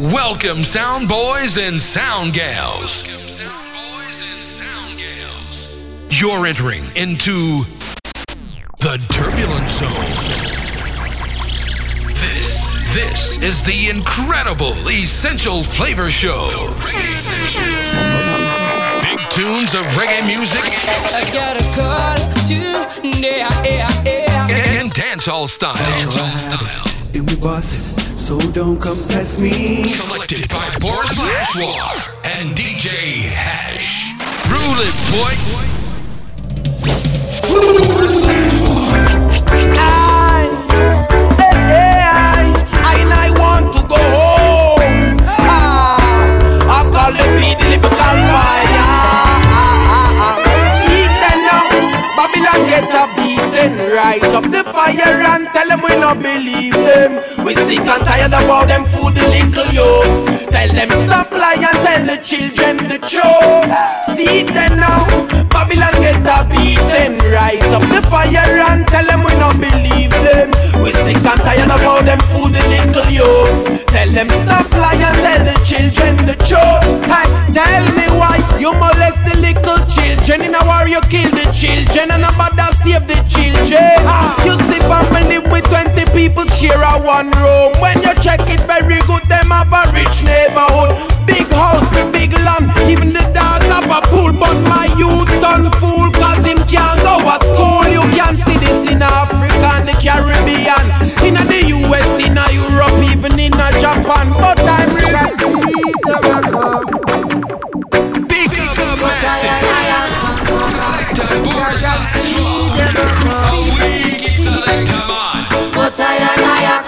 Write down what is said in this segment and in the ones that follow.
Welcome, sound boys and sound gals. You're entering into the turbulent zone. This, this is the incredible Essential Flavor Show. Big tunes of reggae music I got a call to and style. Dancehall style. And we boss it, so don't come test me. Selected by Boris Lashwar and DJ Hash. Rule it, boy. I, I, I, and I want to go home. Ah, I call the beat the lyrical fire. Ah, ah, ah. See them now, Babylon get a Rise up the fire and tell them we not believe them. We sick and tired about them fool the little youths. Tell them stop lying, and tell the children the truth. See them now, Babylon get a beaten. Rise up the fire and tell them we not believe them. We sick and tired of about them fool the little youths. Tell them stop lying, tell the children the truth. Hey, tell me why you molest the little children. In a war you kill the children and nobody save the children. You see family with 20 people share a one room. When you check it very good, them have a rich neighborhood. Big house, big land, even the dog have a pool. But my youth done fool, cause him can't go to school. You can see this in Africa and the Caribbean, in the US, in a Europe, even in a Japan. But I'm really Big up massive. Selected Boris Lashwar. A week selector man. But I and I a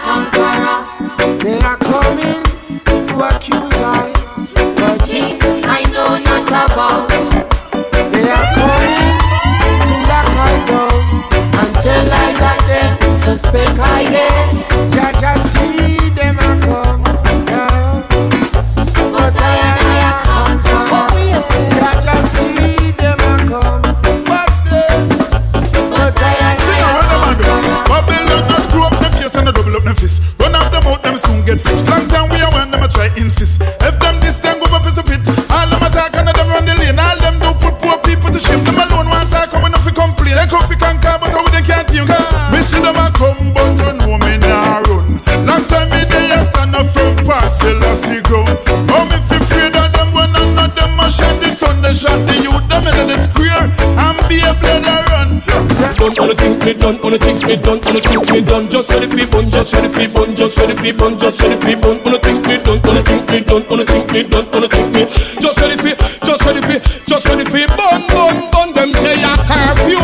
me done, wanna think me done, wanna think me done. Just ready for bun, just ready for bun, just ready for bun, just ready for bun. Wanna think me done, wanna think me done, wanna think me done, wanna think me. Just ready for, just ready for, just ready for bun, bun, bun. Them say a curfew.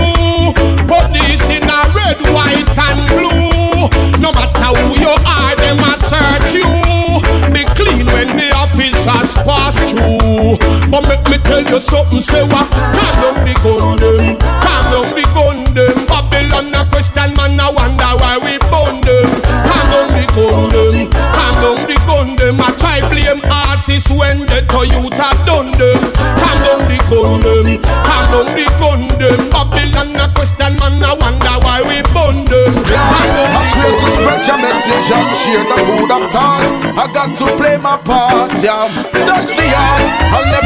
Police in a red, white and blue. No matter who you are, them a search you. Be clean when the officers pass through. But make me tell you something, say what? Calm down the gun eh? calm down the gun a question, man I wonder why we burn them. Calm down the gun them, calm down the gun them. I try blame artists when the to youth have done them. Calm down the gun them, calm down the gun them. Babylon a question, man I wonder why we burn them. Calm down I swear to spread your message and share the food of thought. I got to play my part, yeah. Touch the heart. I'll never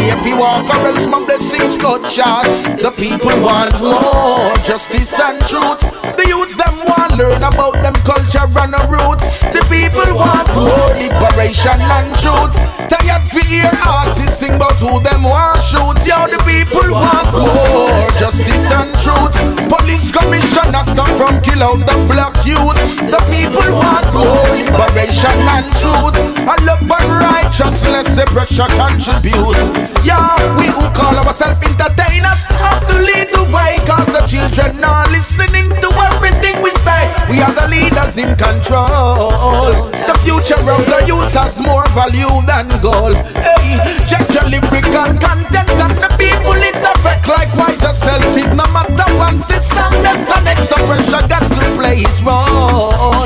way. If you walk or else my blessings got shot. The people want more justice and truth. The youths them want learn about them culture and the roots. The people want more liberation and truth. Tired for hear artists sing about who them want shoot. Yo, the people want more justice and truth. Police commissioners come from kill out the black youth. The people want more liberation and truth. I love and righteousness, the pressure contribute. Yeah, we who call ourselves entertainers have to lead the way. Cause the children are listening to everything we say. We are the leaders in control. The future of the youth has more value than gold. Hey, check your lyrical content and the people it affect likewise yourself. It no matter once this song them connect, so pressure got to play its role.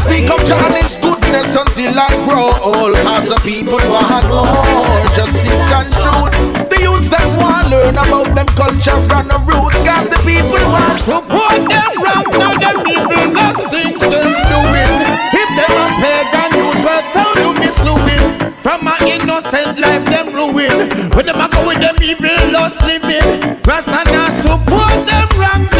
Speak of Johnny's goodness until I grow old. Cause the people want more justice and truth learn about them culture and the roots. Cause the people want to support them wrong Now them evil last things them doing. If them a pagan use words how you misluing From my innocent life them ruin. When them a go with them evil lust living. Rasta now support them wrong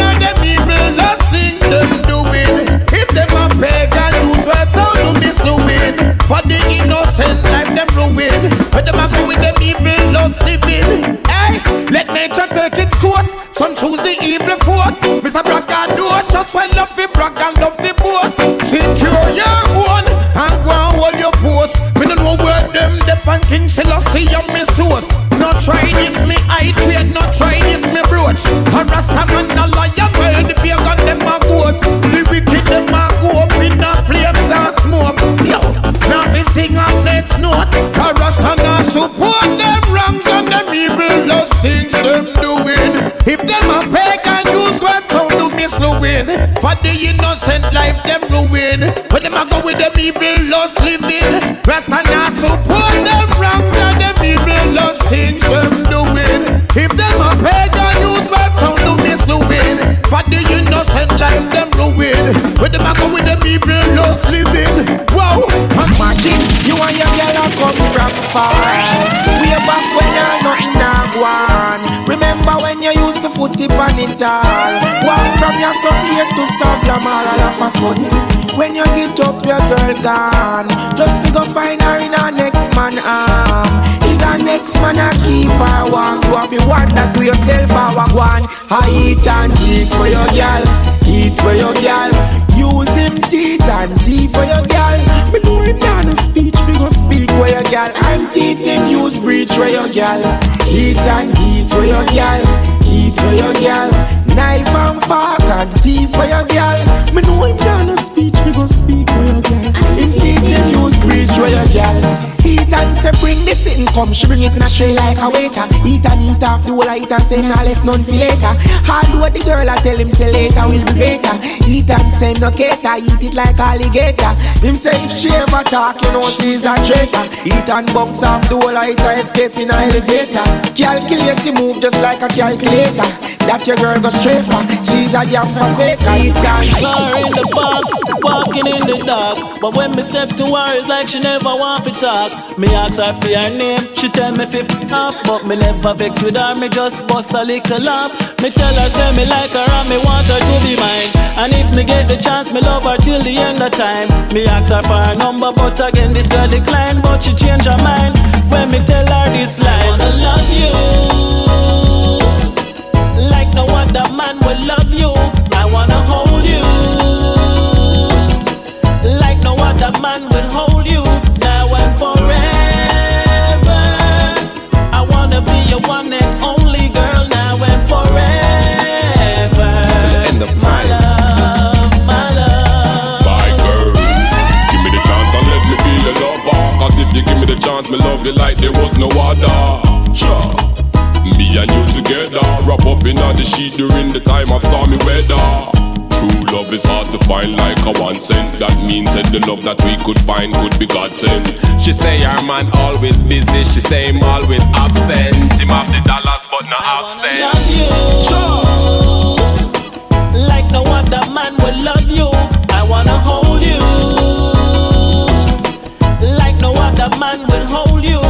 let nature take its course. Some choose the evil force. Mr. Bragg and doors just when love fi brag and love fi boast. Secure your own and go and hold your post. Me no know where them dep and King Selassie and me source. Not try this me I trade, not try this me brooch. A Rasta man a misleading. For the innocent all of a sudden. When you get up, your girl gone. Just we go find her in our next man arm. Is our next man a keep her warm? You have you wonder to yourself I want. I eat and eat for your girl. Eat for your girl. Use him teeth and teeth for your girl. Me know him not no speech, we go speak for your girl. I'm teeth him use breach for your girl. Eat and eat for your girl. Eat for your girl. Knife and fork and teeth for your girl. Me know him no speech, we go speak for your girl. Him teeth him use breach for your girl. Eat and say bring this in, come she bring it in a tray like a waiter. Eat and eat off the whole I eat and say nah left none for later. Hard what the girl I tell him say later will be greater. Eat and say no cater, eat it like alligator. Him say if she ever talk, you know she's a traitor. Eat and bounce off the whole I eat and escape in a elevator. Calculate the move just like a calculator. That your girl go straight for. She's a damn forsaker. Eat and Car in the park, walking in the dark. But when me step to her, it's like she never want to talk. Me ask her for her name, she tell me fifth off. But me never vex with her, me just bust a little laugh. Me tell her say me like her and me want her to be mine. And if me get the chance, me love her till the end of time. Me ask her for her number, but again this girl decline. But she change her mind when me tell her this line. I wanna love you like no other man will love you. I wanna hold you like no other man will hold you now and forever. I wanna be your one and only girl now and forever. To the end of My time. love, my love. My girl, give me the chance and let me be your lover. Cause if you give me the chance, me love you like there was no other. Sure. Me and you together, wrap up in all the sheet during the time of stormy weather. True love is hard to find like a one cent. That means that the love that we could find could be God sent. She say her man always busy, she say him always absent. Him have the dollars but no accent. love you like no other man will love you. I wanna hold you like no other man will hold you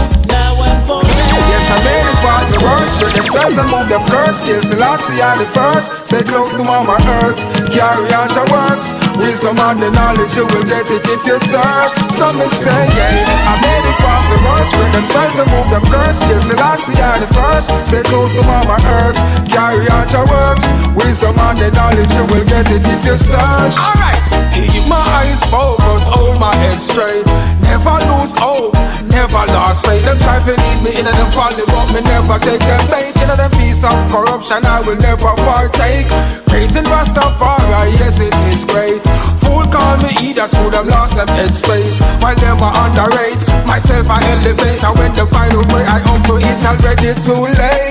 worst. Spread themselves and move them curse. Still Selassie are the first. Stay close to Mama Earth. Carry out your works. Wisdom and the knowledge, you will get it if you search. Some say, yeah, I made it past the worst. Spread themselves and move them curse. Still Selassie are the first. Stay close to Mama Earth. Carry out your works. Wisdom and the knowledge, you will get it if you search. Alright. Keep my eyes focused, hold my head straight. Never lose hope, never lost faith. Them try to lead me in and them folly, but me never take them bait. In them piece of corruption, I will never partake. Praising Rastafari, yes it is great. Fool call me either through them lost them headspace. While them are underrate, myself I elevate. And when find out where I humble, it's already too late.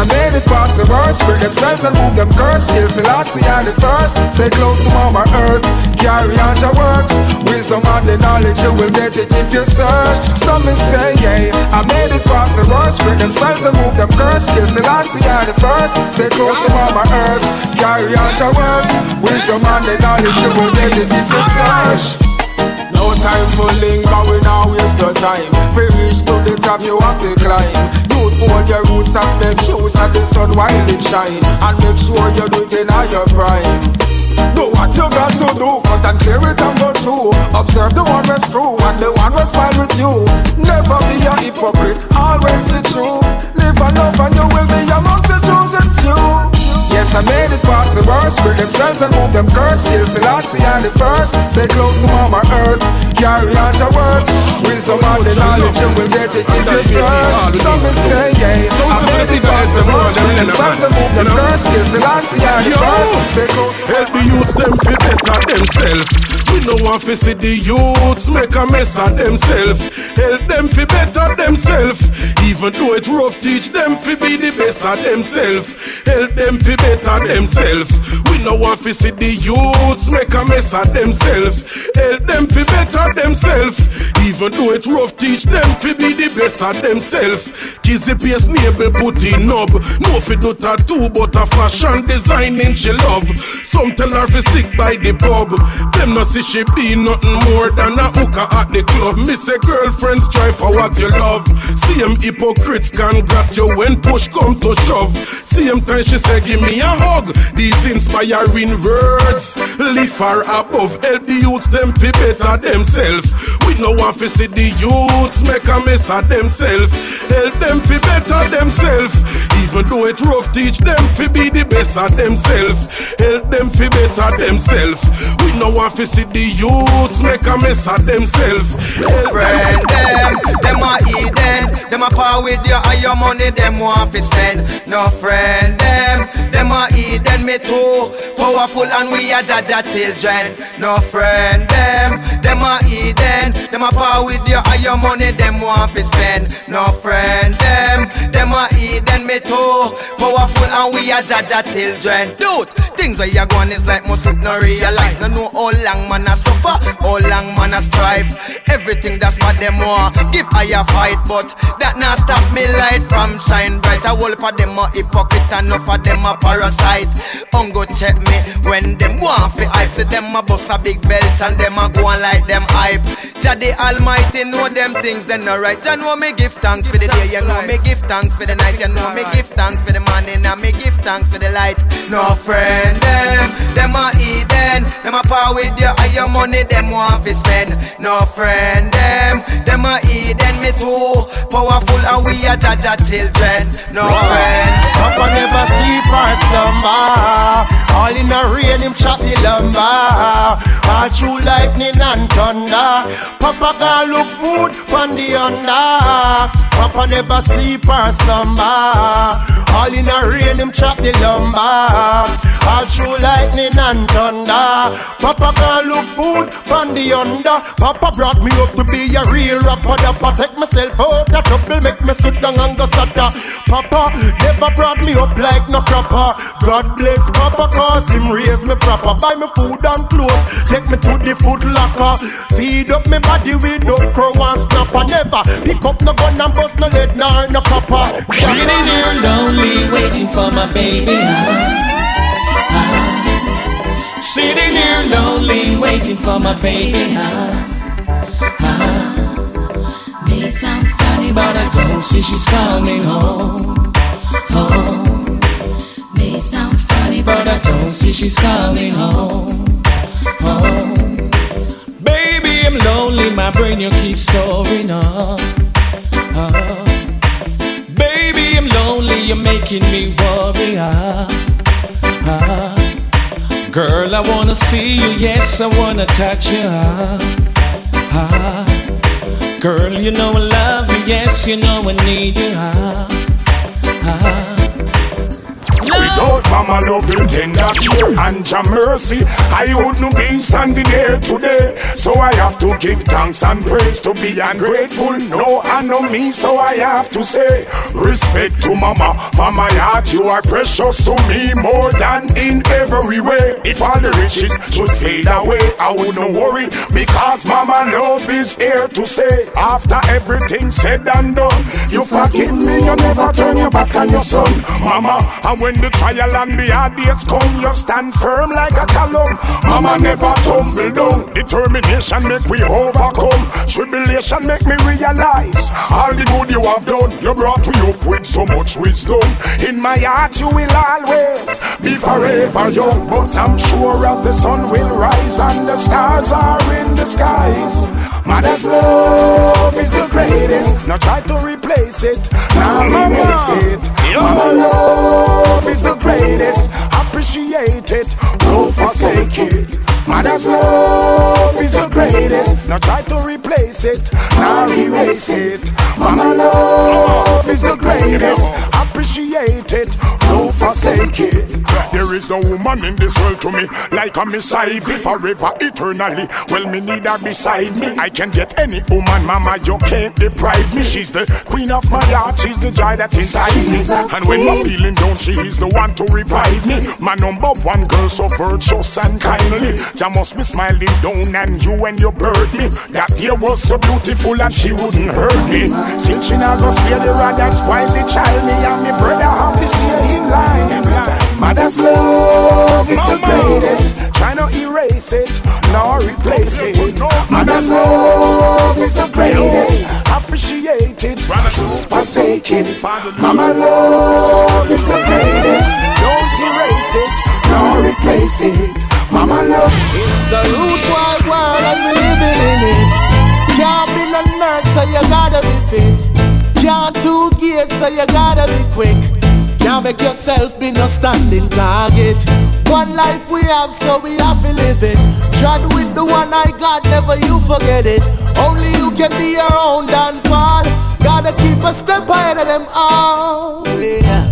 I made it past the worst. Spread themselves and move them curse. Still Selassie are the first. Stay close to Mama Earth. Carry on your works. Wisdom and the knowledge, you will get it if you search. Some may say, yeah, I made it past the worst. Spread themselves and move them curse. Still Selassie are the first. Stay close to Mama Earth. Carry on your works. Wisdom and the knowledge, you will get it if you search. No time for linger, we now waste no time. We reach to the top, you have to climb. Youth hold your roots and make use of the sun while it shine, and make sure you do it in your prime. Do what you got to do, cut and clear it and go through. Observe the one that's true and the one that's fine with you. Never be a hypocrite, always be true. Live and love and you will be amongst the chosen few. I made it past the worst. Bring themselves and move them curse. Still Selassie and the first. Stay close to Mama Earth. Carry on your words. Wisdom and the knowledge, you will get it if you search. Some is say, yeah. I made it past the worst. Bring themselves and move them curse. Still Selassie and the first. Stay close to Help the youths them fi better themselves. We no want fi see the youths make a mess of themselves. Help them fi better themselves. Even though it rough, teach them fi be the best of themselves. Help them fi better themselves. We no want fi see the youths make a mess of themselves. Help them fi better themselves. Even though it rough, teach them fi be the best of themselves. Kizzy pace neighbor put in knob. No fi do tattoo, but a fashion designing she love. Some tell her fi stick by the pub. Them no see she be nothing more than a hooker at the club. Me say girlfriends try for what you love. Same hypocrites can grab you when push come to shove. Same time she say give me a hug. These inspiring words lift her above. Help the youths them fi better themselves. We no want fi see the youths make a mess of themselves. Help them fi better themselves. Even though it rough, teach them fi be the best of themselves. Help them fi better themselves. We no want fi see the youths make a mess of themselves. Friend them, them a Eden, them a power with your and your money, them want fi spend. No friend them, them a Eden, me too. Powerful and we are Jah Jah children. No friend them, them a Eden, them a power with your and your money, them want fi spend. No friend them, them a Eden, me too. Powerful and we are Jah Jah children. Dude, things where you going is like most no realize. No know how long man a suffer, how long man a strive. Everything that's what them want. Give higher fight, but that not stop me light from shine bright. A whole of them a hypocrite, enough of them a parasite. Ungo check me when them want fi hype. Say them a bust a big belt and them a go on like them hype. Jah the Almighty know them things, then right. Jah know me give thanks for the day, you know me give thanks for the night, you know me give thanks for the morning, and me give thanks for the light. No friend them, them a Eden, them a power with your higher money, them want fi spend. No friend them, them a Eden, me too. Powerful and we are Jah Jah children. No friend. Papa never sleep or slumber. All in a rain, him shot the lumber. All through lightning and thunder. Papa can look food on the under. Papa never sleep or slumber. All in a rain, him chop the lumber. All through lightning and thunder. Papa can look food on the under. Papa brought me up to be a real rapper. That protect myself out of trouble, make me sit down and go sata. Papa never brought me up like no crapper. God bless Papa, cause him raise me proper. Buy me food and clothes, take me to the food locker. Feed up me body with no crow and snapper. Never pick up no gun and bust no lead nor no copper. Sitting here lonely, waiting for my baby. Sitting here lonely, waiting for my baby. Ah, ah. May sound funny, but I don't see she's coming home. Home. May sound funny, but I don't see she's coming home. Home. Baby, I'm lonely, my brain you keep storing up. Ah. Baby, I'm lonely, you're making me worry. Ah, ah. Girl, I wanna see you, yes, I wanna touch you. Ah. Girl, you know I love you, yes, you know I need you. Ah, ah. Without mama loving tender care and your mercy, I wouldn't be standing here today. So I have to give thanks and praise to be ungrateful. No, I know me, so I have to say respect to mama. My heart, you are precious to me more than in every way. If all the riches should fade away, I wouldn't worry because mama love is here to stay. After everything said and done, you forgive me, you never turn your back on your son, mama. And when When the trial and the hard days come, you stand firm like a column. Mama never tumble down. Determination make we overcome. Tribulation make me realize all the good you have done. You brought me up with so much wisdom. In my heart, you will always be forever young. But I'm sure as the sun will rise and the stars are in the skies. Mother's love is the greatest. Now try to replace it. Now erase it. Mama love Now try to replace it. Now erase it. Mama love is the greatest. Appreciate it. Don't forsake it. There is no woman in this world to me like a Miss Ivy forever, eternally. Well, me need her beside me. I can get any woman, mama, you can't deprive me. She's the queen of my heart, she's the joy that's inside me. And when I'm feeling down, she is the one to revive me. My number one girl, so virtuous and kindly. Jah must be smiling down, and you and you bird me. That year was so beautiful, and she wouldn't hurt me. Still, she not gonna spare the rod and spoil the child. Me and me brother have to stay in line. Mother's love is the greatest. Try not erase it, nor replace it. Mother's love is the greatest. Appreciate it, don't forsake it. Mama love is the greatest. Don't erase it, nor replace it. Mama love. It's a root wide world and we're living in it. Can't be no nerd, so you gotta be fit. Can't two gears, so you gotta be quick. Can't make yourself be no standing target. One life we have, so we have to live it. Tread with the one I got, never you forget it. Only you can be your own downfall. Gotta keep a step ahead of them all. Yeah.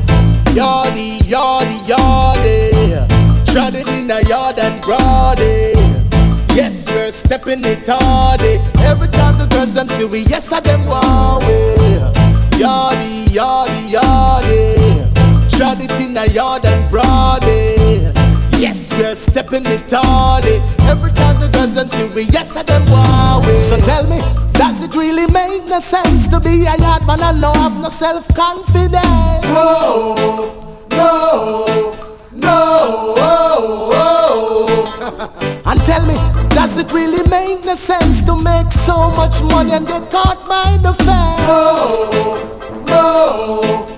Yardy, yardy, yardy. Tread it in the yard and brody. Yes, we're stepping it hardy. Eh. Every time the girls them see we, yes, I them wow. Yardy, yardy, yardy. Tread it in the yard and brody. Yes, we're stepping it hardy. Every time the girls them see we, yes, I them wow. So tell me, does it really make no sense to be a yard man and no have no self confidence? No, no, no. Oh, oh. and tell me, does it really make no sense to make so much money and get caught by the fence? No, no,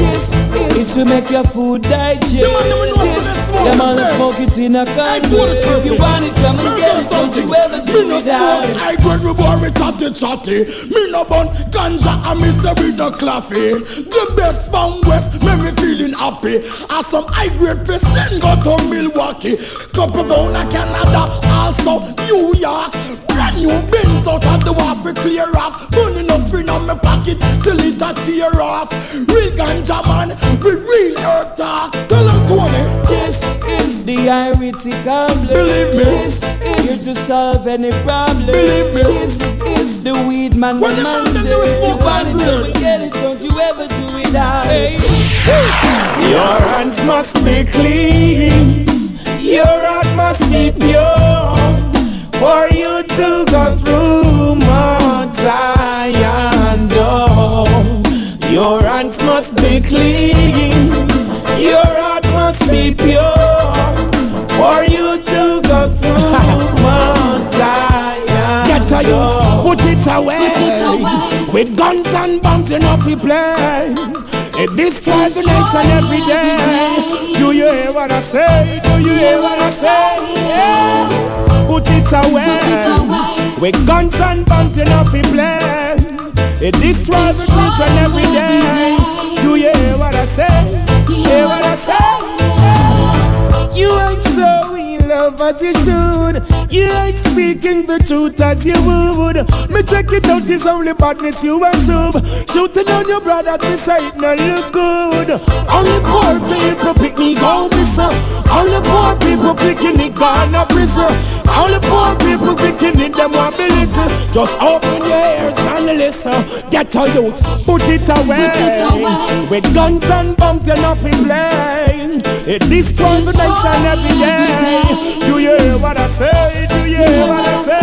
This is to make your food digest. Them all smoke it in a country. If you want it, come and get it. Don't you ever Me no without smoke, it. I go reward me chatty chatty. Me no bun ganja and me say with the coffee. The best from West, make me feeling happy. As some high grade fish go to Milwaukee. Couple down to Canada, also New York. Brand new bins out of the waffle clear off. Money no free on my pocket till it a tear off. Real ganja man, with real herb talk. Tell them Tony. This is the Irish family. Believe me. This is here to solve any problem. Believe me. This is the weed man, When the the man man them say. do is You smoke want it, and come grill. and get it. Don't you ever do without it. Your hands must be clean. Your heart must be pure. For you to go through Mount Zion door. Your hands must be clean. Your heart must be pure. For you to go through Mount Zion Get a youth, put it away. With guns and bombs, you know we play. It destroys the nation every day. Do you hear what I say? Do you hear what I say? It away. With guns and bombs, you know we play. It destroys the children every day. Do you hear what I say? Hear what I say? You ain't showing love as you should. You ain't speaking the truth as you would. Me check it out, it's only badness you assume. Shooting on your brothers, me say it no look good. Only poor people pick me go missing. Only poor people picking it gone up prison. Only poor people picking it them want be little. Just open your ears and listen. Get a youth, put it away. Put it away. With guns and bombs, you're nothing blame. It destroys the nation every day. Do you hear what I say? Do you hear what I say?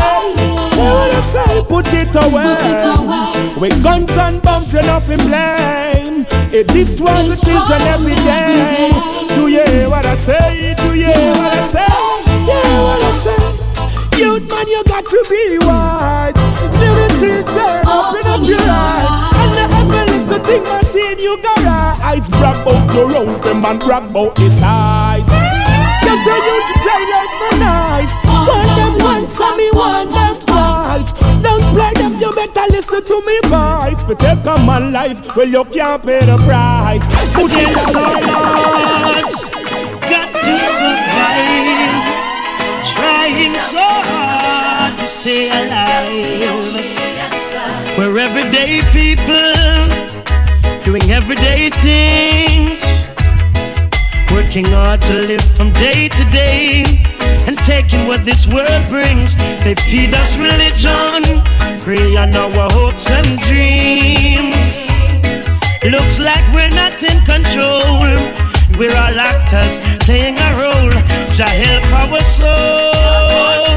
Hear what I say? Put it away. With guns and bombs, you're nothing blame. It destroys the children every day. Do you hear what I say? Do you hear what I say? Yeah, what I say? Youth man, you got to be wise. Little children, open up your eyes. And the every little thing I see in you got eyes. Brag about your rose, them man brag about the size. Get the youth jailers for nice. Want them once, and me want them twice. Don't play them, you better listen to me voice. But take a man life, well you can't pay the price. Put it odds, got to survive. Trying so hard to stay alive. We're everyday people doing everyday things, working hard to live from day to day, and taking what this world brings. They feed us religion, prey on our hopes and dreams. Looks like we're not in control. We're all actors playing a role. Jah help our souls.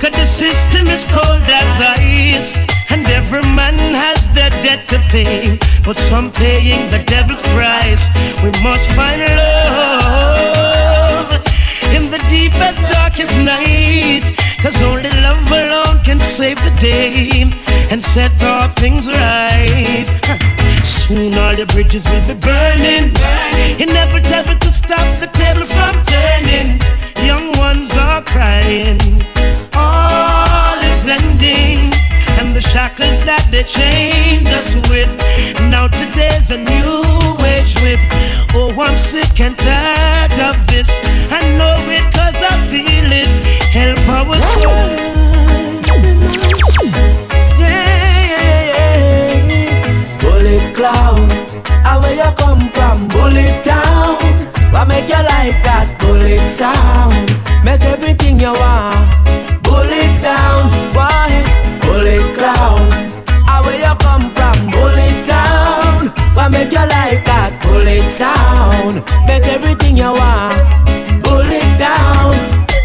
Cause the system is cold as ice. And every man has debt to pay. But some paying the devil's price. We must find love in the deepest, darkest night. Cause only love alone can save the day and set all things right. Soon all the bridges will be burning. Inevitable to stop the table from turning. Young ones are crying. All is ending. The shackles that they chained us with. Now today's a new age whip. Oh, I'm sick and tired of this. I know it cause I feel it. Help our soul. Yeah, yeah, yeah. Bullet cloud, how where you come from? Bullet town. What make you like that? Bullet sound. Make everything you want. Bullet sound. Make everything you want. Bullet down.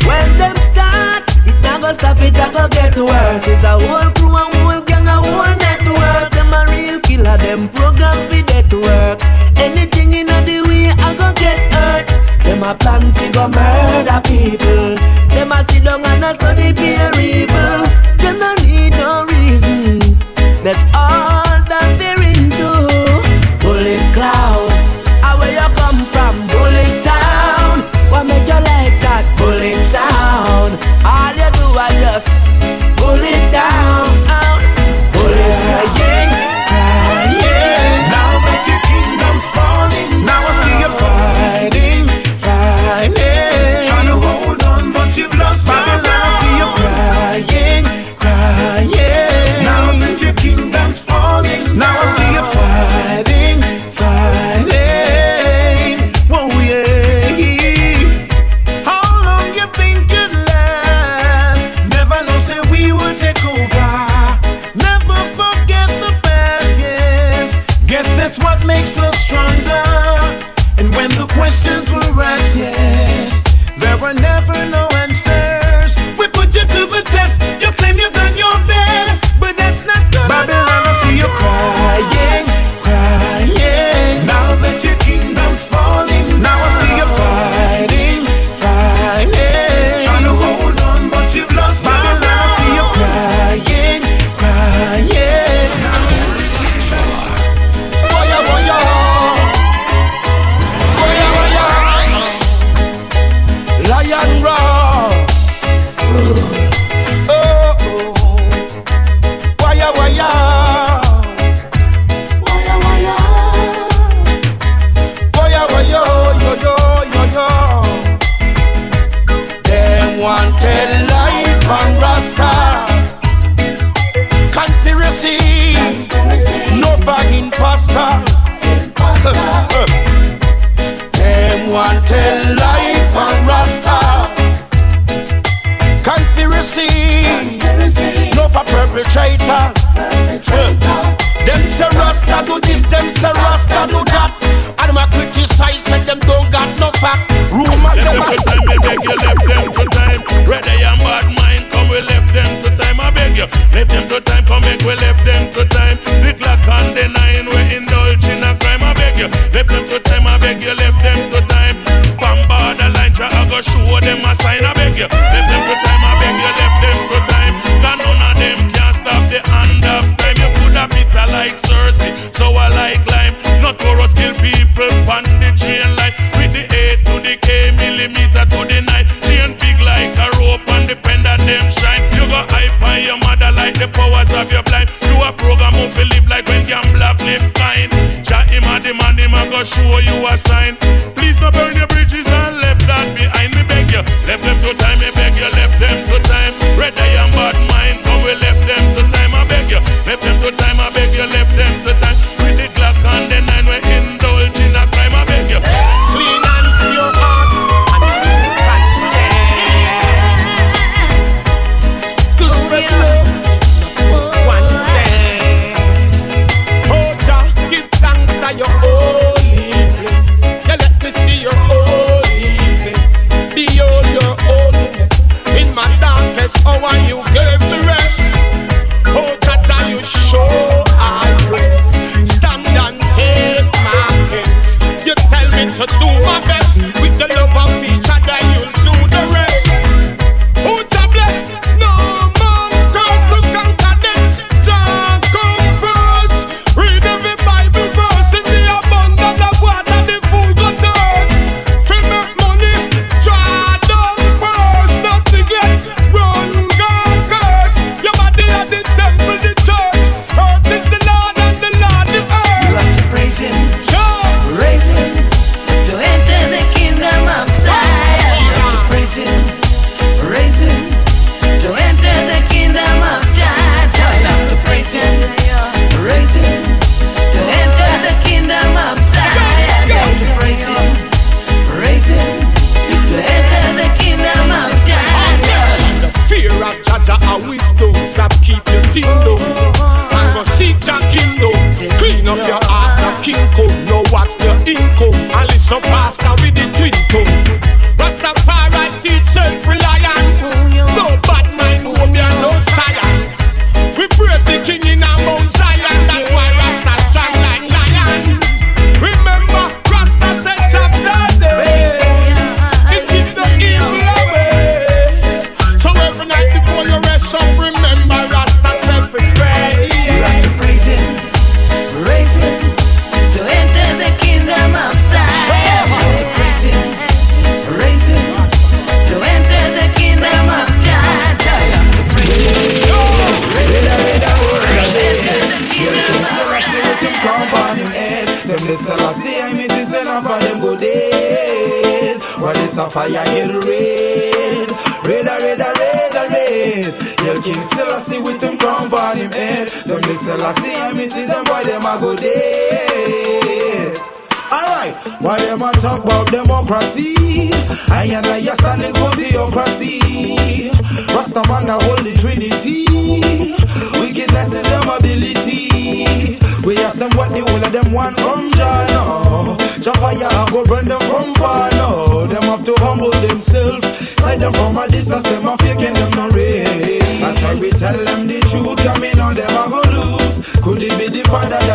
When them start, it never stop. It never get worse. It's a whole crew and whole gang, a whole network. Them a real killer. Them program fi that work. Anything in the way, I go get hurt. Them a plan fi go murder people. Them a sit down and a study peer evil. Them no need no reason. That's all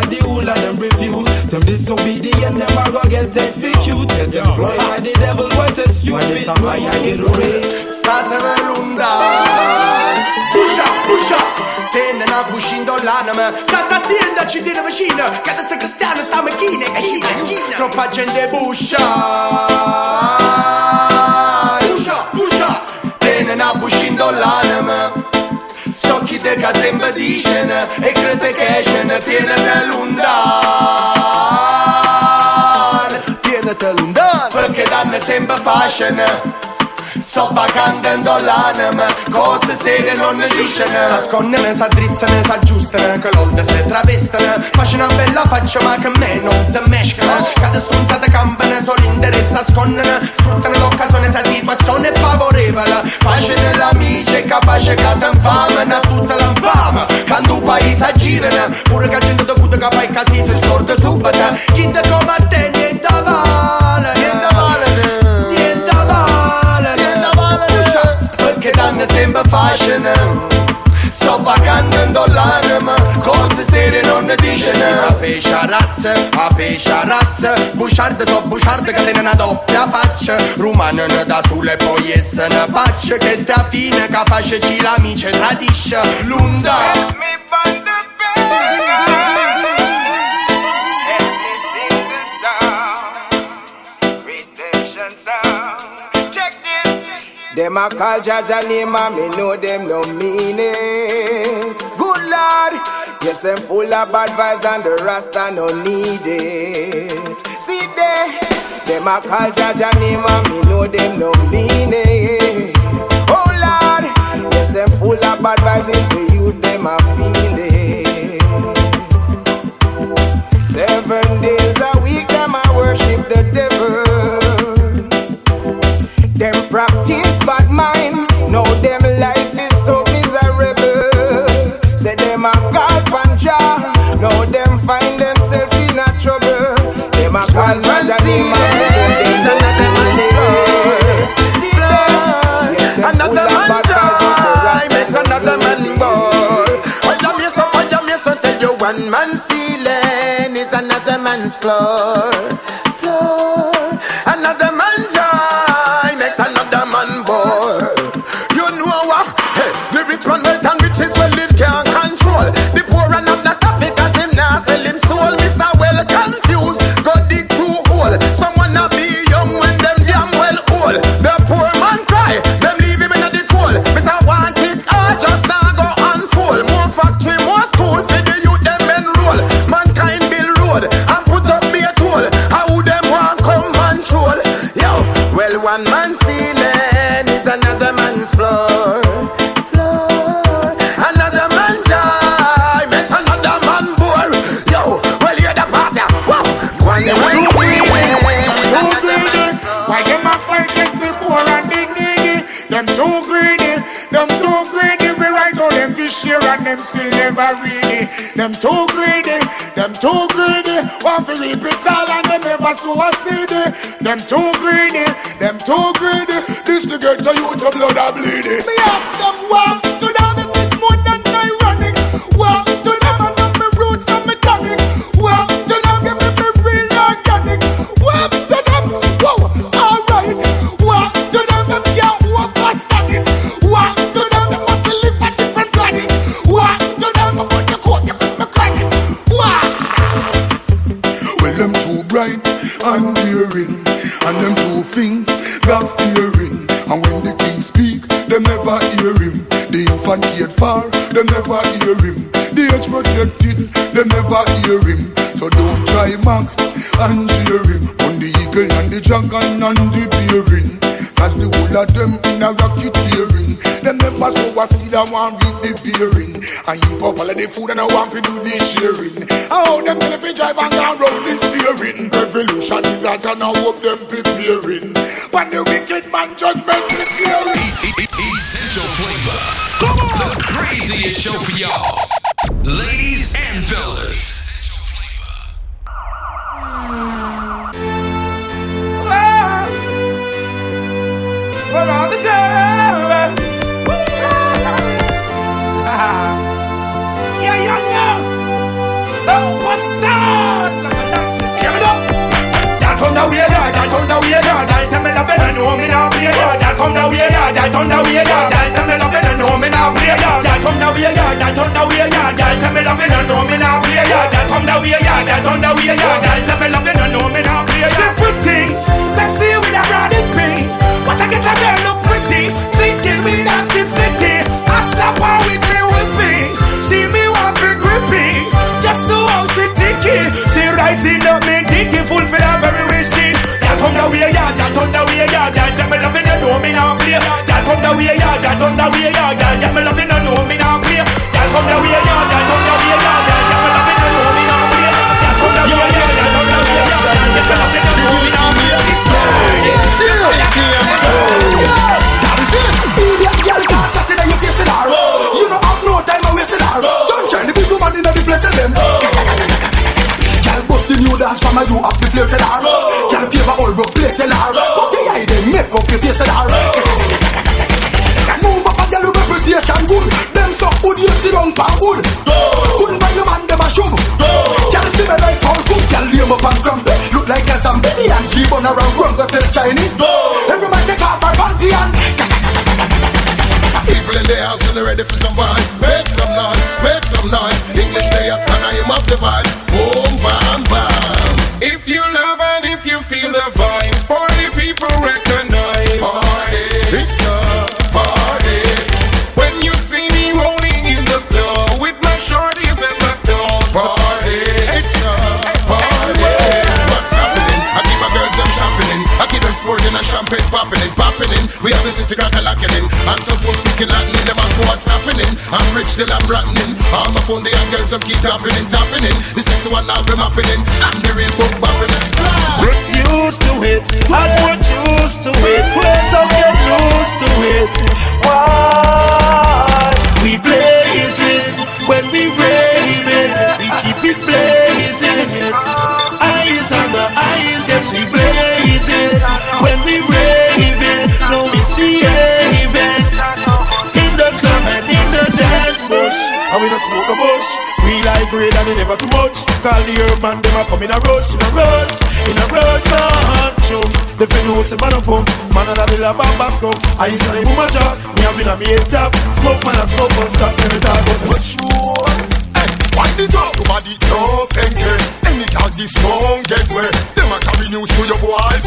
of the whole of them refuse. Them disobedient, them are gonna get executed. Get employed by the devil, what a stupid boy. I get away. Start a room down. Push up, push up. Tenena puscindo l'anima Santa tenda ci tiene vicino Che testa cristiana sta macchina E china, china Troppa gente buscia Puscia, puscia Tenena puscindo l'anima partite che sembra dicene e crede che ce ne tiene da lontan Tiene da lontan perché danno sempre fashion So vacante do l'anima Cose serie non ne giuscene Sa sconnene, sa drizzene, sa giustene Che l'onde se travestene Faccio una bella faccia ma che me non se mescano. Cade stronzate campane Solo interessa sconnene Sfruttano l'occasione se situazione favorevole. Pace nell'amice capace che te infame A tutta l'infame. Quando un paese a aggirene Pure che gente dovuta che fai casino Si scorda subito. Chi te come a te niente avanti să se fashion So vacando in dollari ma Cose serie non ne dice ne Pesce a razza, a pesce razza Busciarde so busciarde che tiene una doppia faccia Rumane ne da sulle poi essene faccia Che sta fine che face ci l'amice tradisce L'unda. Mi fanno bene Them a call Jah Jah name and me know them no mean it. Good Lord, yes them full of bad vibes and the Rasta no need it. See there, them a call Jah Jah name and me know them no mean it. Oh Lord, yes them full of bad vibes in the youth them a feel it. Seven days a week them a worship the devil. Practice bad mind, now them life is so miserable. Say them a call panja, now them find themselves in a trouble. Them a call panja, another man Another man makes another man ball. I am here so I am here so tell you one man's ceiling is another man's floor. Floor. And you pop all of the food and I want to do the sharing. How them you drive and go round the steering. Revolution is at and I hope them preparing. But the wicked man judgment preparing. Essential flavor. Come on! The craziest show for y'all. Come down here, y'all. Y'all come y'all. Y'all me love and know me now play. She pretty, sexy with a rowdy pink. What I get a girl look pretty, clean skin with a stiff sticky. I slap her with me whipping. She me want to grippy, just know how she ticky. She rising up me full for her very. Y'all come down here, y'all. Y'all come down here, y'all. Y'all me love and know me play. Y'all come down here, y'all. Y'all come down here, y'all. Y'all me love and know me now play. Y'all come down here, y'all. Y'all come down here, girls them keep tapping in, tapping in. This next one now be mapping in. I'm the book bopping used to it, I much. Call the urban, them a come in a rush, in a rush, in a rush. Not tune. The who say man a pump, man a da bill a bamba. I used to the boom job, me a been a me top. Smoke man a smoke, but stop every time. But sure. Wind it up, nobody don't think it. Anytime this wrong get way. Them a carry news to your boyfriend,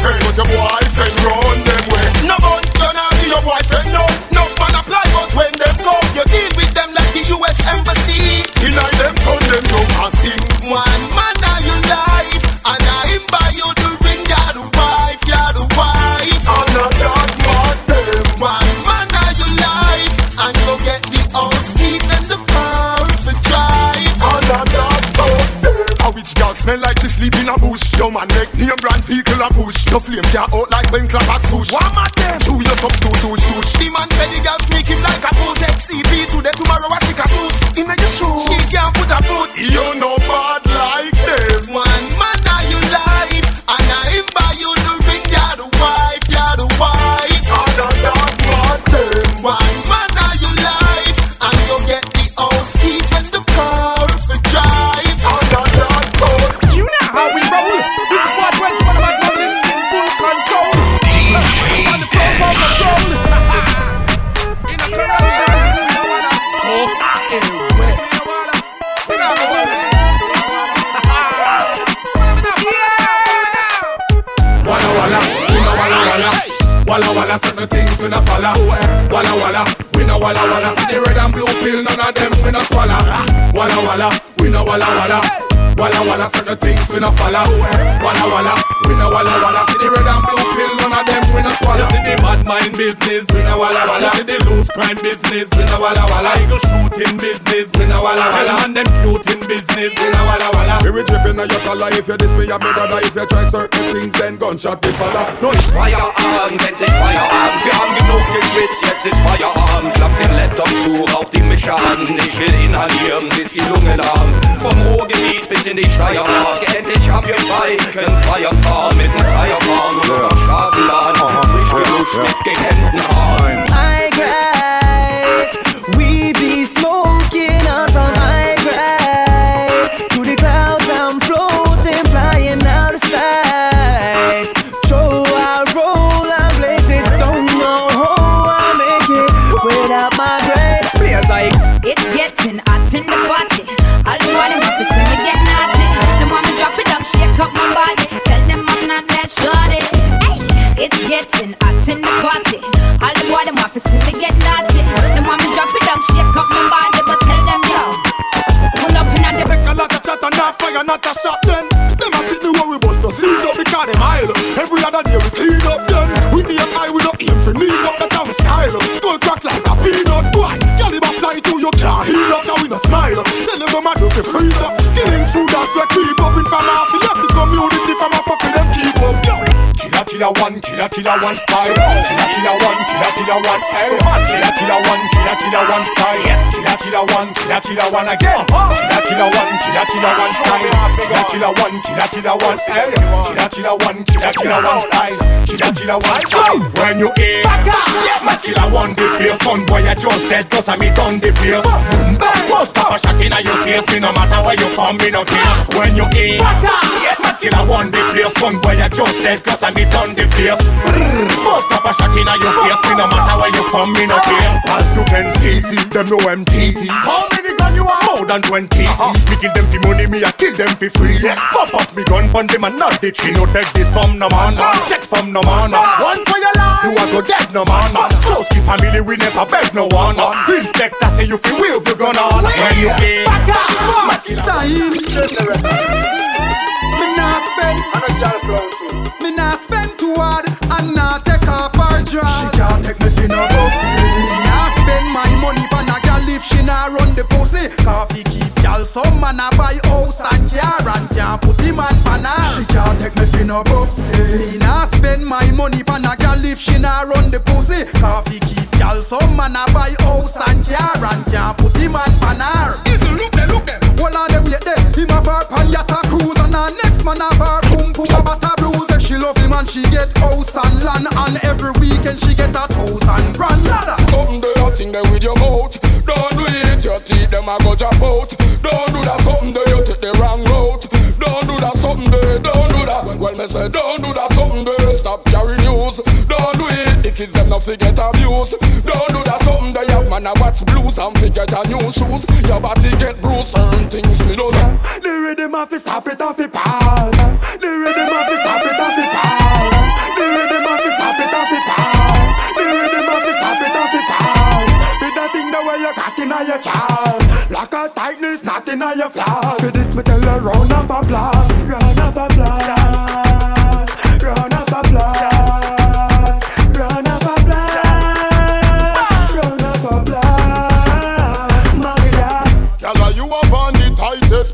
Your crime business, we no walla walla. Eagle shooting business, we no walla walla. And them cute in business, we no walla walla. We be dripping on your collar if you diss me, I'm brother. If you try certain things, then gunshot the fella. No, it's Feierabend, endlich Feierabend. Wir haben genug geschwitzt, jetzt ist Feierabend. Klapp den Laptop zu, rauch die Mischer an. Ich will inhalieren, bis die Lunge lahm. Vom Ruhrgebiet bis in die Steiermark. Endlich haben wir frei, können Feiern fahren. Mit dem Feierfahren und auf Straßenbahn. Frisch geduscht mit gehemmten Haaren. I. shorty. Hey, it's getting hot in the party. All the boy them have to see me get naughty. Them want me drop it down, shake up my body, but tell them yo, pull up in the Make a lot of chat and not fire, not a shot then. Them a sit the worry bust the seize up because them idle. Every other day we clean up then. We aim high, we don't aim for need up, that's how we style. Skull crack like a peanut boy. Caliber fly to you can't heal up, now we no smile. Tell them come and do the freeze up. Killing true, that's where creep Killer, one, killer, killer one style. Killer, killer one, killer, killer one. Hey, killer, killer one, killer, killer one style. Killer, killer one, killer, killer one again. Killer, killer one, killer, killer one style. Killer, killer one, killer, killer one. Hey, killer, killer one, killer, killer one style. Killer, killer one style. When you aim, Mad killer one the place Son boy I just dead cause I meet on the place Bust up a shot in your face Me no matter where you from me no care When you in Mad killer one the place Son boy I just dead cause I meet on the place Bust up a shot in your face. Me no matter where you from me no care. As you can see see them know MTT How many gun you have? More than 20 uh-huh. Me kill them for money me I kill them for free. Yeah. Pop off me gun pon them and not the tree. No take this from no man. Uh-huh. Check from no man. Uh-huh. One for your life. You a go dead no man. Showski family we never beg no one. Inspector say you feel wave you gun on When you pay Style. Me nah spend. Me nah spend too hard and nah take off her dress. She can't take me for no boxy. Me nah spend my money on a gal if she nah run the pussy. Coffee keep gal some man a buy house and car and can't put him on for. She can't take me for no boxy. Me nah spend my money on a gal if she nah run the pussy. Coffee keep gal some man a buy house and car and can't put him on for her. Look there, look there. All of them wait there. Him have her man have her boom boom a butter blues. Say she love him and she get house and land and every weekend she get a thousand grand. Something do you think there with your mouth. Don't do it, your teeth them a go drop out. Don't do that something do you take the wrong route. Don't do that something there, don't do that. Well, me say don't do that something there. Stop carrying news. Don't do it, the kids them not forget abuse. Don't do that something there. Have man a watch blues and forget a new shoes. Your body get bruised, certain things me know that. The rhythm of it stop it off it inna your chest. Like a tightness not inna your flaws. For this me tell a round of applause. Round of applause. Round of applause.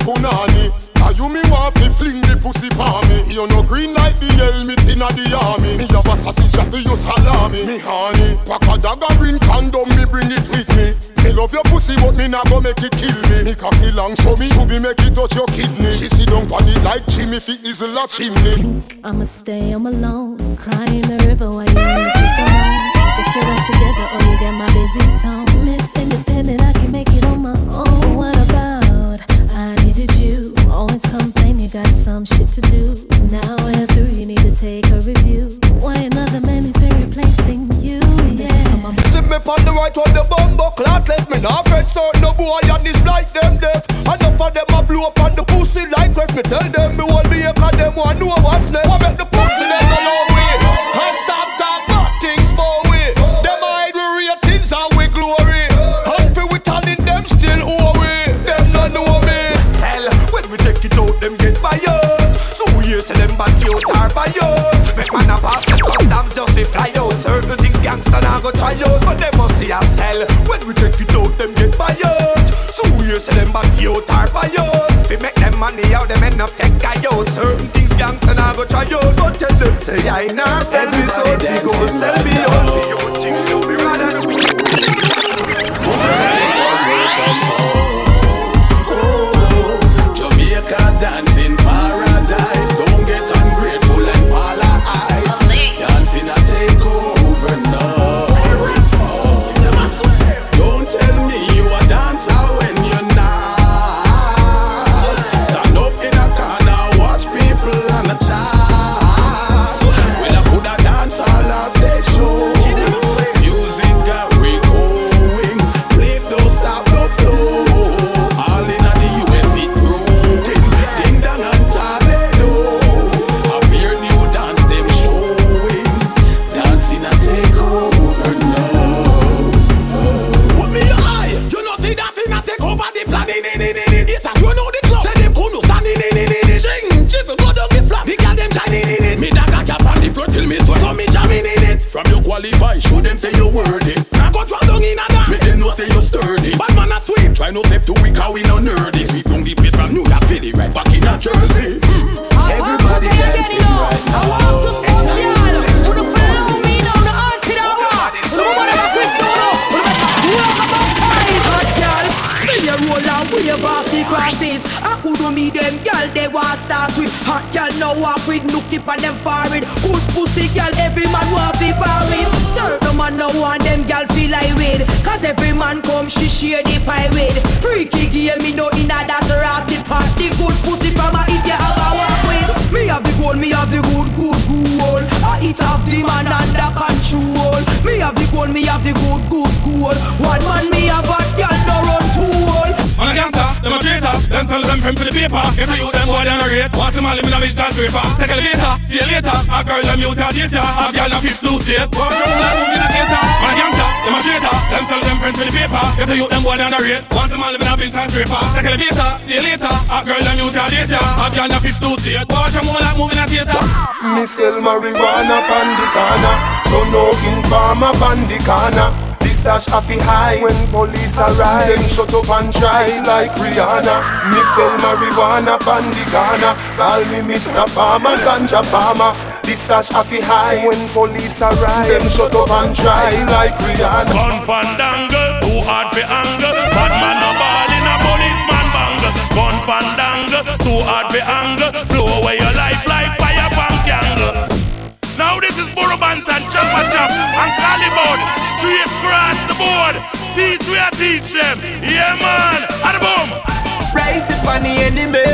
Punani. Are you me want fi fling the pussy pa me? You no green like the helmet inna the army. Me have a sausage for you salami. Me honey, pack a dagger green condom, me bring it with me. Love your pussy, but me nah go make it kill me. Me cocky long, so me should be make it touch your kidney. She sit down on it like chimney, fi easel a chimney. I'ma stay home alone, cry in the river while you're in the streets alone. Get your act together or you get my busy tone. Miss Independent, I can make it on my own. What about? I needed you. Always complain you got some shit to do. On the bumbo clot Let me not friend certain no boy and this like them deaf Enough of them a blow up on the pussy like ref Me tell them me want me cause them want know what's next. What make the money out them end up take out Certain things gangsta now go try out But tell them say I nah sell me so they go sell me out See you things Try no step too walk with nookie and them foreign. Good pussy girl, every man want be buried. Sir, no man no want them girl feel like with. Cause every man come she share the pie with. Freaky game me no inna that ratty part. The good pussy from a it you have a walk with. Me have the gold, me have the good, good goal. I eat off the man under control. Me have the gold, me have the good, good goal. One man me have a girl no Man a gangster, them a traitor. Them sell them friend for the paper. Get a youth them boy down a rate Watch them all live in a business paper. Take elevator, see you later. A girl them youth a data A girl a fifth loose date Walk around like moving a gator Man a gangster, them a traitor. Them sell them friend for the paper. Get a youth them boy down a rate Watch them all live in a business paper. Take elevator, see you later. A girl them youth a data A girl a fifth loose date Watch them all like moving a theater. Me sell marijuana pan the corner So no informer pan the dash happy high when police arrive Them shut up and try like Rihanna Me sell marijuana the corner Call me Mr. Farmer, ganja farmer This dash happy high when police arrive Them shut up and try like Rihanna Gun fandangle, too hard for angle. Bad man no ball in a policeman bangle. Gun fandangle, too hard for angle. Blow away your life like fire candle. Now this is Burabant and Chopper Chop and Calibod. Straight the board. Teach we a teach them. Yeah man, and boom. Rise up on the enemy.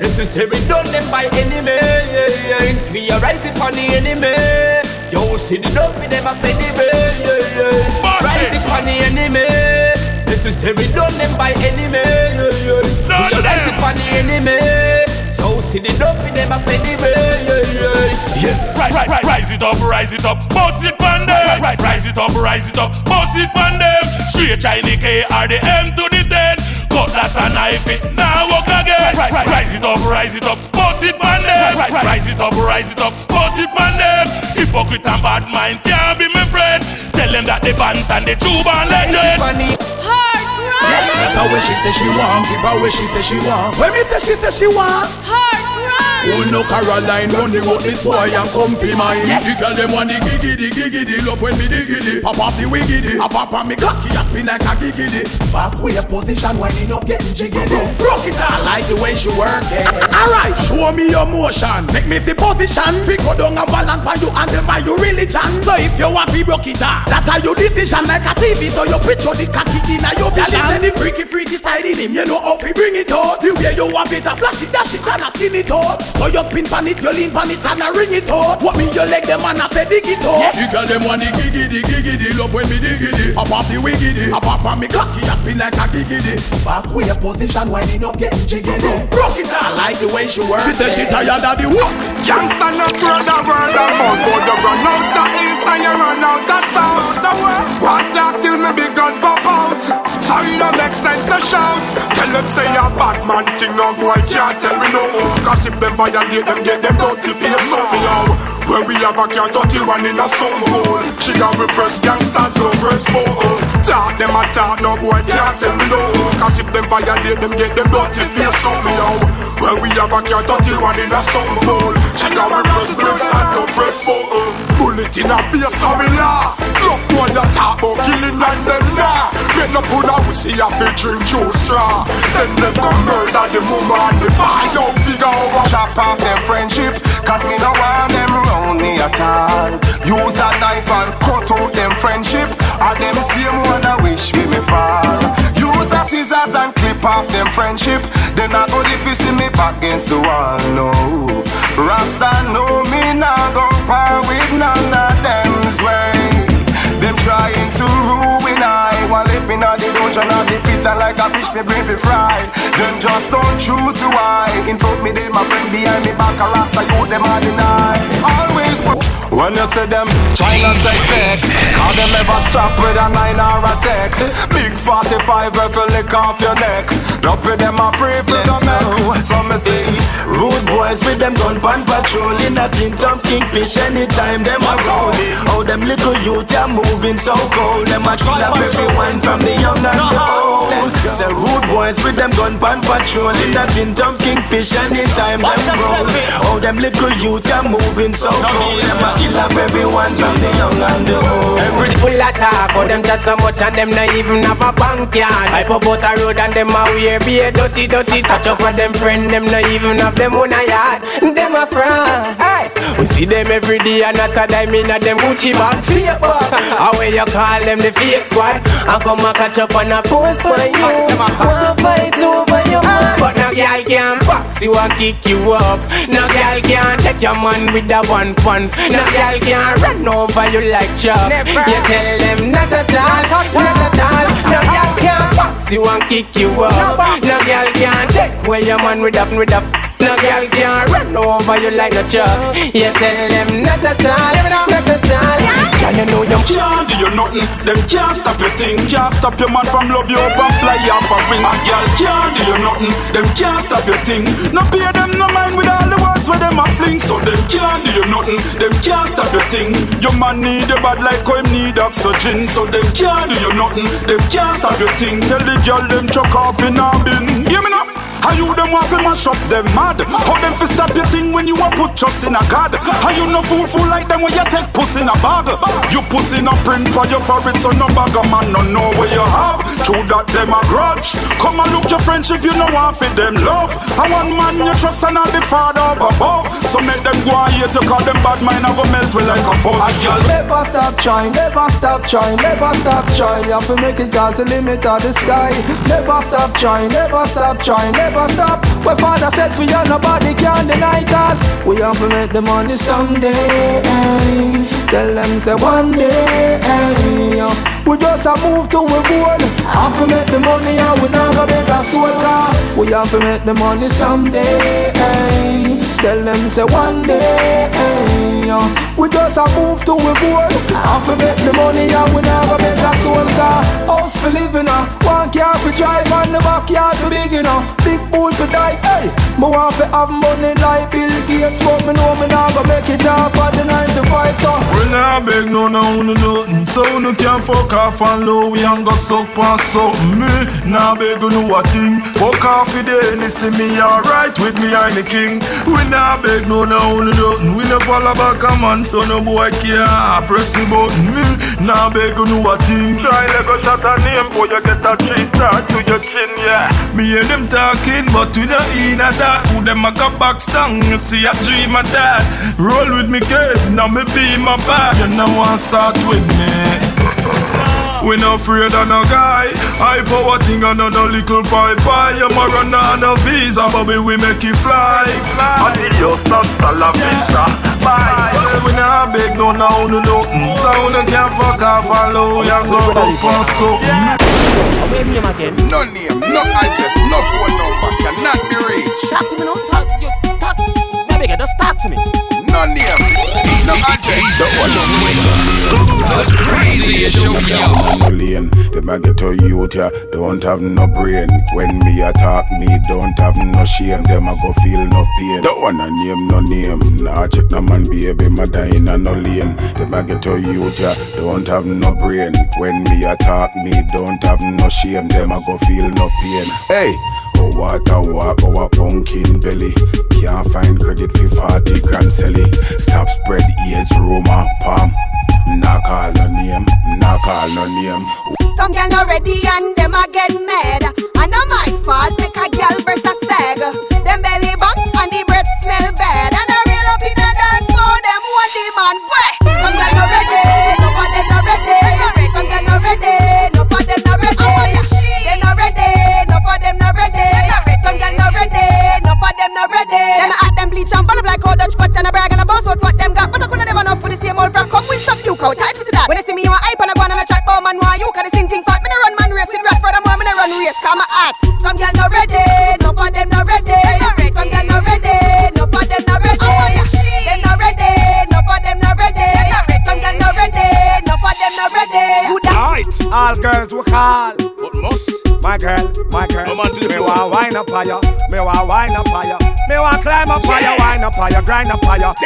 Necessary done them by enemy. It's me a rise up on the enemy. Yo, see the dope in them a play the way. Rise up on the enemy. Necessary done them by enemy. We a rise up on the enemy. Yo, see the dope in them a play the way. Yeah, right, right, right. Rise it up, rise it up, boss it on them. Right, rise it up, rise it up, boss it on them. Straight Chinese K R the M to the 10. Cutlass and knife it, now walk again. Right, right, rise it up, rise it up, boss it on them. Right, rise it up, rise it up, boss it on them. Hypocrite and bad mind can't be my friend. Tell them that the band and the true band legend. Get her where she say she want, give her where she say she want. When me say she say she want. Oh no Caroline, run the road this boy and come fi mine. The girl them want the giggity giggity, love when me diggity. Pop off the wiggity, a pop on me cocky, happy like a giggity. Back way position when you not getting jiggity. Broke it down, I like the way she work it. Alright, show me your motion, make me see position. Fi go down and balance by you and them by you really chan. So if you want fi broke it down, that are your decision like a TV. So you picture the cocky in a your vision. Girl, the freaky freaky side in him, you know how fi bring it out. The way you want it, a flash it, dash it, and a skin it out. So you pin pan it, you lean pan it, and a ring it out. What me you leg them and a say dig it out. The girl them want the giggity giggity, love when me diggity. Up off the wiggity, up off on me cocky, happy like a giggity. Back way position when he not getting jiggity. Broke it down, I like the way she work. She say she tired of the work. Youngster no brother word of mouth But you run out of east and you run out of south What talk till me big gun pop out So it don't make sense to shout. Tell them say a bad man thing No boy can't tell me no. Cause if them violate them get them dirty face up me now Where we have a cat dirty one in a some goal She got we press gangsters no press more. Talk them a talk no boy can't tell me no. Cause if them violate them get them dirty face up me now Where we have a cat dirty one in a some goal She got we press gangsters no press more Bullet in a face of me law Look what you talk about killing and them nah Make no put a pussy a fi drink juice straw. Then them go murder the mama and the boy. Young figure over Chop off them friendship Cause me no want them round me at all. Use a knife and cut out them friendship And them same one I wish me me fall. Use a scissors and clip off them friendship Then I go if you see me back against the wall No Rasta know me now go par with none of them's way them trying to ruin I Want let me know the dungeon or the pit And like a fish me brain be fried. Them just don't true to I In front me they my friend behind me back A rasta you them all deny Always When you see them try not take take How them ever stop with a nine or a tech. Big 45 if you lick off your neck. Drop with them a pray for the neck. So me say Rude boys with them gun pan patrol In a tin top kingfish anytime them a roll Oh them little youth are moving so cold. Them a kill up everyone from the young and the old Say rude boys with them gun pan patrol In a tin top kingfish anytime them roll Oh them little youth are moving so cold Them a kill up everyone from the young and the old Every full of talk, but them chat so much and them not even have a backyard. Hype up out a road and them a wear be a dirty, dirty. Touch up with them friend, them not even have them own a yard. Them a fraud. We see them every day and not a dime in a them Gucci bag. Fake bag. How where you call them the fake squad. I come and catch up on a post for you. One fight over your man, but no girl can box you and kick you up. No girl can take your man with a one punch. No girl can run over you like chop. You tell them not at all, not at all. No girl can box you and kick you up. No girl can take where your man with up, with up. No girl can run over you like a truck. You tell them not at all, not at all. Girl, you know you can't do you nothing. Them can't stop your thing. Can't stop your man from love you up and fly off a wing. A girl can't do you nothing. Them can't stop your thing. No pay them no mind with all the words where them a fling. So them can't do you nothing. Them can't stop your thing. Your man need your bad like him need oxygen. So them can't do you nothing. Them can't stop your thing. Tell the girl them chuck off in a bin. Give me now. How you them want to mash up them mad? How them fi stop your thing when you a put trust in a God? How you no fool fool like them when you take puss in a bag? You pussy no print for your for it so no bag a man no know where you have. True that them a grudge. Come and look your friendship you know want for them love. I one man you trust and not the father up above. So make them go on here to call them bad mind and go melt with like a fudge. Girl, Never stop trying, never stop trying, never stop trying. You have to make it cause the limit of the sky. Never stop trying, never stop trying, never stop. Where father said we are nobody can deny cause we have to make the money someday. Tell them say one day. Eh, we just a move to a goal. Have to make the money and we not gonna beg a soul car. We have to make the money someday. Eh. Tell them say one day. Eh, We just a move to a goal. Have to make the money and we not gonna beg a soul car. House for living uh, one car for drive and the backyard for big you. Big pool for die. Hey, me want to have money like Bill Gates, but me know me not gonna make it up at the 9 to 5 so. We nah beg no no no nothing So no can fuck off and low We ain't got suck past something Me nah beg no a thing Fuck off with the Hennessy Me alright with me I'm the king We nah beg no no no nothing We no follow back a man So no boy care. Press the button Me nah beg no a thing Try like a shot a name Boy you get a three star to your chin yeah. Me hear them talking But we not in a that. Who them a go back stung You see a dream of that. Roll with me case Now me be my back You know want start with me we no afraid of no guy. High power thing and no little pie pie You ma run on no visa Bobby we make it fly. Adios hasta la vista Bye. We nah beg no now no nothing So no can fuck off follow You go up for something Where name again? No name, no address, no phone number. Cannot be reached. Talk to me now. Talk, you, talk. Let me get just talk to me. No name, no address The craziest show for youth ya, don't have no brain. When me attack me, don't have no shame. Them a go feel no pain. Don't wanna name no name. Nah check no man baby, my dying no lane. Get to youth ya, don't have no brain. When me attack me, don't have no shame. Them a go feel no pain. Hey. Oh, what a walk, oh, a pumpkin belly. Can't find credit for 40 grand selling. Stop spread AIDS, rumor, palm. Knock all no name, knock all no name. Some girl not ready and them a get mad. And not my fault, make a girl breast a sag. Them belly bump and the breath smell bad. And I reel up in a dance for them one demand. Where? Some girl not ready, no for them not ready. Some girl not ready, no for them not ready. They not no for them not ready. Some girl not ready, no for them not ready. Then I add them bleach and burn up like old Dutch pot and a brag and a boss what what them got. But I coulda up higher, grind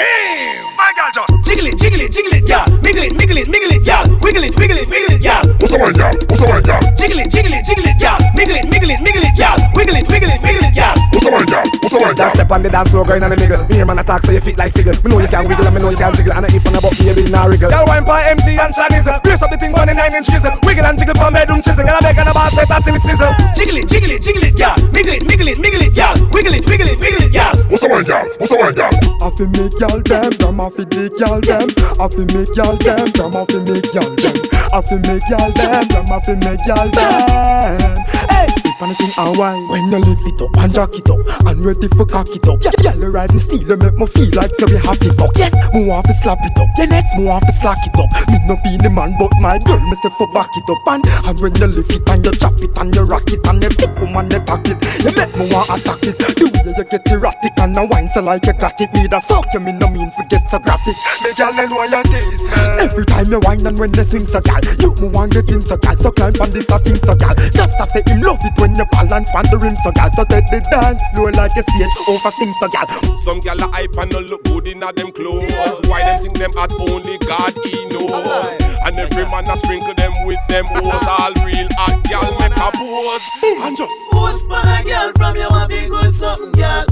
the wine, girl? Just step on the dance floor, girl, and the niggle. Me hear man attack, so you fit like figgle. Me know you can wiggle, and me know you can jiggle. And I if on a buck, baby, nah wriggle. Girl, wine pa MC and Shanizel. Brace up the thing, one in nine inch chisel. Wiggle and jiggle from bedroom chisel. And I make an about set until it sizzle. Jiggle it, jiggle it, jiggle it, girl. Miggle it, miggle it, miggle it, girl. Wiggle it, wiggle it, wiggle it, girl. What's the wine, girl? What's the wine, girl? I fi make y'all them, them I fi dig y'all them. I fi make y'all them, them I fi make y'all them. I have to make y'all them, them have to make y'all them. Hey, on the and wine. When you lift it up and jack it up and ready for cock it up. Yeah, y'all rise and steal, you make me feel like so we happy fuck. Yes, me want to slap it up. Yeah, yes, me want to slack it up. Me no be the man, but my girl, me say for back it up and and when you lift it and you chop it and you rock it and you pick 'em and you tack it, you make me want attack it. The way you get erratic and a wine so like you got it. Me the fuck you me no mean forget so graphic. Me girl and why you this Every time you whine and when they swing so gal, you me want get in so gal. So climb on this a thing so gal. Steps I say him love it when you balance on the rim so gal. So take the dance floor like a stage over thing so gal. Some gal are hype and no look good in a them clothes. Why them think them at only God he knows. And every man a sprinkle them with them oaths. All real hot gal make a pose and just Post for a girl from you want be good something, girl.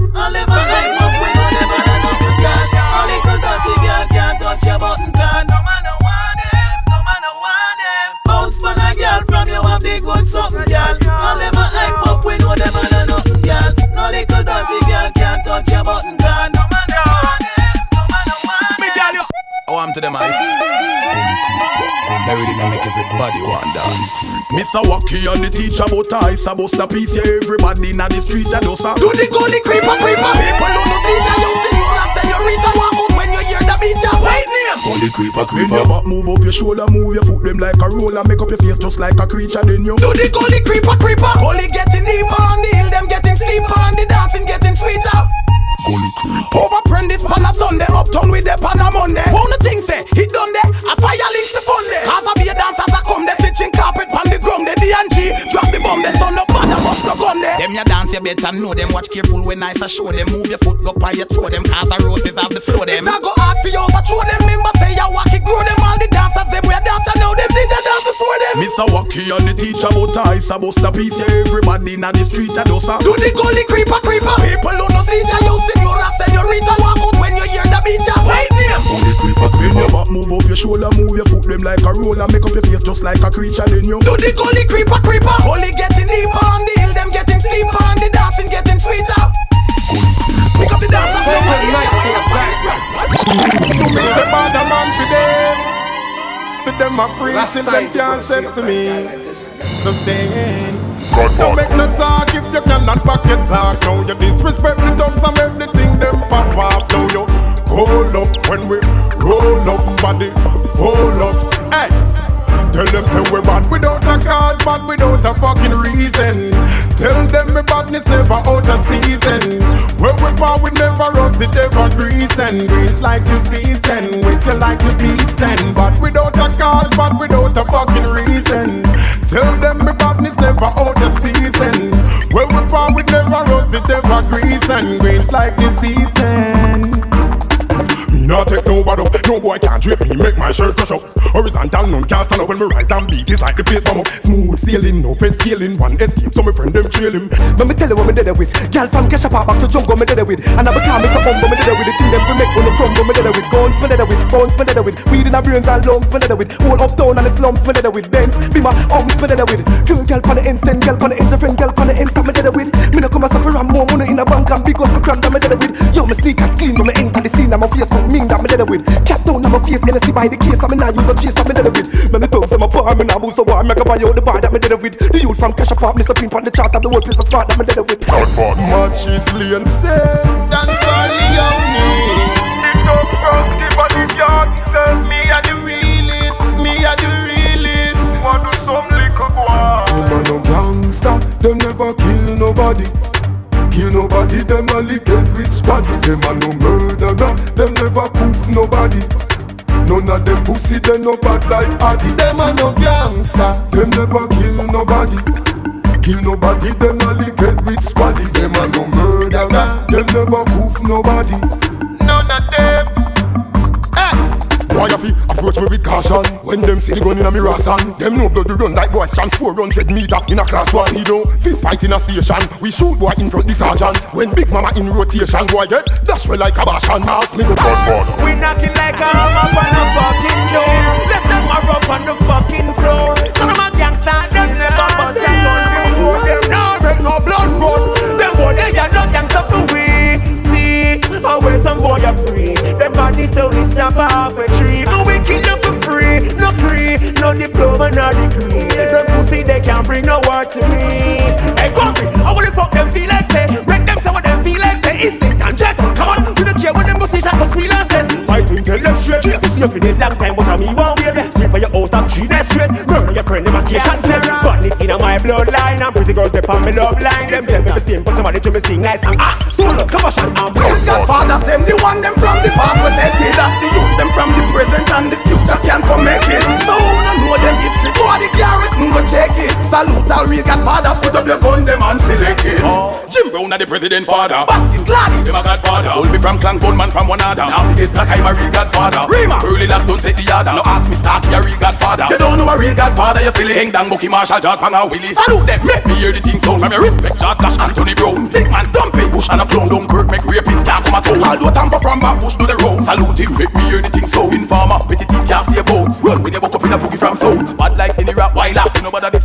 Dance. Mr. Wacky on the teacher about ice about the piece yeah, everybody in the street and dosa. Do the gully creeper creeper. People on the street and you senora senorita walk out when you hear the beat. Ya white name. Gully creeper When creeper. your back move up your shoulder, move your foot them like a roller, make up your face just like a creature. Then you Do the gully creeper creeper. Gully getting deeper on the hill, them getting steeper and the dancing getting sweeter. Gully creeper. Over prentice pan a Sunday, uptown with the pan a Monday. Won't the thing say, hit done there, a fire links the fun there. Cause I be a dancers Them ya dance you better know them. Watch careful when I show them. Move your foot go on your toe them. Cause the roses have the flow them. It's a go hard for you show them. Remember say ya walk it grow them. All the dancers them we a dancer now Them did the dance before them. Mr. Wacky and the teacher about ice about the piece. Yeah, everybody in the street and dosa. Do the gully creeper creeper. People who no see ya You senora senorita Walk out when you hear the beat ya White name When your back move up your shoulder, move your foot them like a roller, make up your face just like a creature. Then you Do the gully creeper creeper. Gully getting deeper on the hill Them getting steeper and the dancing getting sweeter. Pick up the dance and play for To See them a priest till them can't step to me. Sustain. Don't make no talk if you cannot back your talk. Now you disrespect the dogs and make the thing them pop off. Now you hold up when we roll up, body roll up. Hey. Tell them say we bad without a cause, bad without a fucking reason. Tell them me badness never out of season. Where we part we never rust it ever grease and grease like the season. Till like the decent, but without a cause, bad without a fucking reason. Tell them me badness never out of season. Where we part we never rust it ever grease and grease like the season. Me not take no bad up, no boy can't drape me, make my shirt push up. Horizontal, none can't stand up when me rise and beat. It's like the face come up. Smooth sailing, no fence scaling, one escape, so my friend them trail him. Let me tell you what me did it with. Girl from Kesha Park back to Jungle me did it with. And I become me so humble me did it with. The thing them we make on the crumble me did it with. Guns me did it with. Phones me did it with. Weed in our brains and lungs me did it with. Whole uptown and the slums me did it with. Benz, be my homies me did it with. Girl, girl on the instant, girl on the a friend, girl on the insta me did it with. Me no come a suffer and more money in a bank and big up crime that me did it with. Yo, me sneakers clean when me enter the scene and my face don't mean that me did it with. Cap down on my face, NSC by the case, I me not use a chase that me did it with. Man, the thugs them apart, me not boost so war, me go buy out the bar that me did it with. The youth from Kesha Park, Mr. Pimp on the chart of the world place a spot that me did it with. Much is and say, dance for the young me. Big up from the body yard Say me a the realest, me a the realest. Want do some little boy Them a no gangster, them never kill nobody. Kill nobody, them lick it with squaddy. Them a no murderer, them never poof nobody. None of them pussy, they no bad like Addy. Them a no gangster, them never kill nobody. Kill nobody, them lick it with squaddy. Them a no murderer, them never poof nobody. None of them Why you fi approach me with caution? When them see the gun in a me rasan Them know blood we run like boys trans 400 meter in a class one He don't fist fight in a station. We shoot boy in front the sergeant. When big mama in rotation Boy get dash well like a bashan. Ask me go gun border. We knocking like a hammer on a fucking door. Left them All real Godfather, put up your gun, them and select it. Oh. Jim Brown are the president father. Baskin Gladdy, them a godfather. Hold me from clan gunman from one other. Now this black I'm a real godfather. Rima, early last don't set the other. No ask me start a real godfather. You don't know a real godfather, you silly. Hang down Bucky Marshall, Jack Panga Willie. Salute them, make me hear the thing sound from your respect. George Flash, Anthony Brown. Big man, Dumpy, Bush and a clown. Don't Kirk, make rapist, can't come a soul. Although Tampa from back, Bush do the road. Salute him, make me hear the thing sound. Informer, petty thief, can't stay boat. Run with your buck up in a boogie from south. Bad like any rap wiler. You know about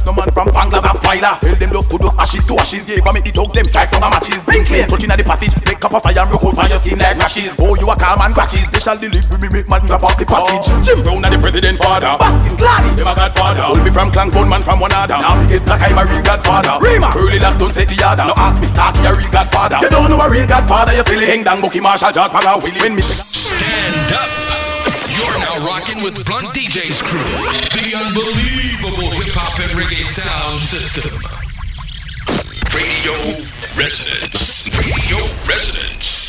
this no man from Tell them those to those ashes to ashes. Yeah, but make the dog them strike from a matches. Ring clean, touching at the passage. Make cup of fire and roll on your skin like rashes. Oh, you a calm and scratches. They shall deliver me, make man drop off the package. Oh. Jim Brown and the president father. Baskin Gladdy, them a godfather. Hold me from clan man from one other. Now we get black, I'm a real godfather. Rima, early last don't say the other. No ask me start a real godfather. You don't know a real godfather, you silly. Hang down, Bucky Marshall, Jack Panga, Willie. When me stand up. Now rocking with Blunt DJ's crew, the unbelievable hip hop and reggae sound system. Radio Resonance. Radio Resonance.